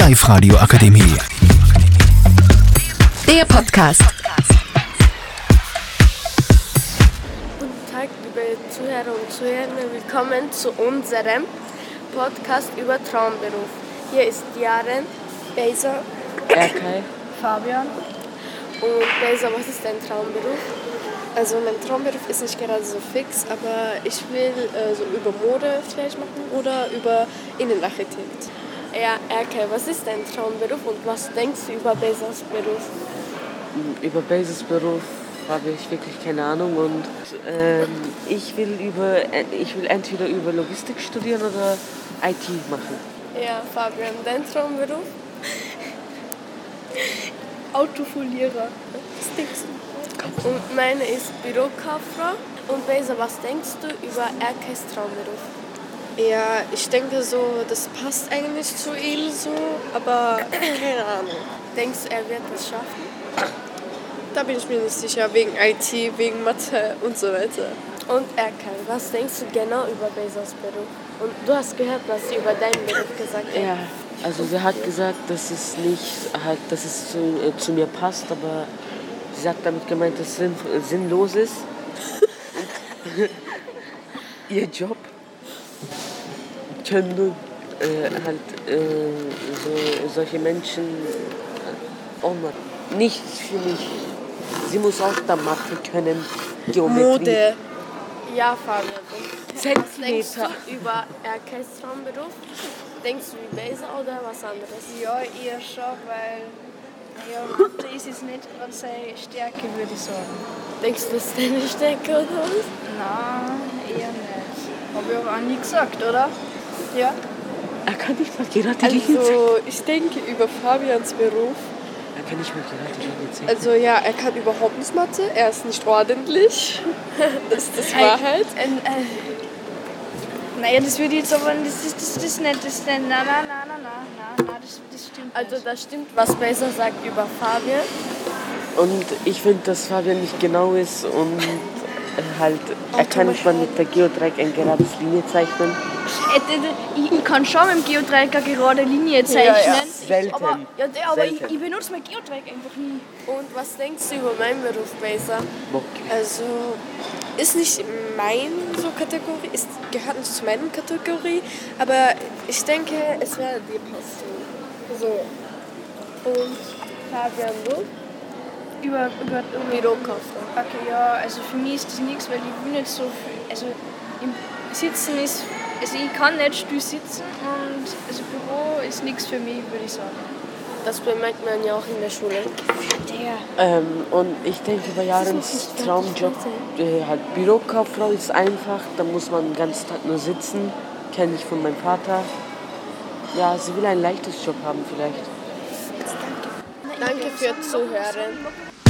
Live-Radio Akademie. Der Podcast. Guten Tag, liebe Zuhörer und Zuhörer. Willkommen zu unserem Podcast über Traumberuf. Hier ist Jaren, Beisa Erkay. Fabian. und Beisa, was ist dein Traumberuf? Also mein Traumberuf ist nicht gerade so fix, aber ich will äh, so über Mode vielleicht machen oder über Innenarchitekt. Ja, Erke, was ist dein Traumberuf und was denkst du über Beisas Beruf? Über Basisberuf habe ich wirklich keine Ahnung und ähm, ich will über ich will entweder über Logistik studieren oder IT machen. Ja, Fabian, dein Traumberuf? Autofolierer. Was denkst du? Und meine ist Bürokauffrau. Und Beisa, was denkst du über Erkes Traumberuf? Ja, ich denke so, das passt eigentlich zu ihm so, aber keine Ahnung. Denkst du, er wird es schaffen? Da bin ich mir nicht sicher, wegen IT, wegen Mathe und so weiter. Und Erkan, was denkst du genau über Bezos Beruf? Und du hast gehört, was sie über deinen Beruf gesagt hat. Ja, also sie hat gesagt, dass es nicht halt, dass es zu, äh, zu mir passt, aber sie hat damit gemeint, dass es sinn, äh, sinnlos ist. Ihr Job können nur äh, halt äh, so, solche Menschen auch mal nicht für mich. Sie muss auch da machen können. Geometrie. Mode. Ja, Fabian. Was denkst Zentimeter. du über Erkes Traumberuf? Denkst du wie Beza oder was anderes? Ja, eher schon, weil ja, Mathe ist es nicht seine Stärke, würde ich sagen. Denkst du, das ist deine Stärke oder was? Nein, eher nicht. Habe ich aber auch nie gesagt, oder? Ja. Er kann nicht mal gerade Linie zeigen. Also ich denke über Fabians Beruf. Er kann nicht mal gerade Linie zeigen. Also ja, er kann überhaupt nicht Mathe, er ist nicht ordentlich. Das ist das Wahrheit. Ein, äh, naja, das würde ich jetzt aber, das ist das, das nicht, das ist nicht, nein, nein, nein, nein, nein, nein, das, das stimmt Also das stimmt, was Beza sagt über Fabian. Und ich finde, dass Fabian nicht genau ist und äh, halt, er kann nicht mal mit der Geodreieck ein gerades Linie zeichnen. Äh, Ich, ich kann schon mit dem Geodreieck eine gerade Linie zeichnen. Selten. Aber, ja, aber ich, Selten. ich benutze mein Geodreieck einfach nie. Und was denkst du über meinen Beruf, Beza? Bock. Also ist nicht mein so Kategorie, ist, gehört nicht zu meiner Kategorie, aber ich denke, es wäre dir passen. So. Und Fabian, du? Über, über, über Bürokauffrau. Okay, ja, also für mich ist das nichts, weil ich will nicht so viel, also im Sitzen ist, also ich kann nicht still sitzen und also Büro ist nichts für mich, würde ich sagen. Das bemerkt man ja auch in der Schule. Der. Ähm, und ich denke, bei Jarens Traumjob, äh, halt Bürokauffrau ist einfach, da muss man den ganzen Tag nur sitzen, kenne ich von meinem Vater. Ja, sie will ein leichtes Job haben vielleicht. Danke für Zuhören.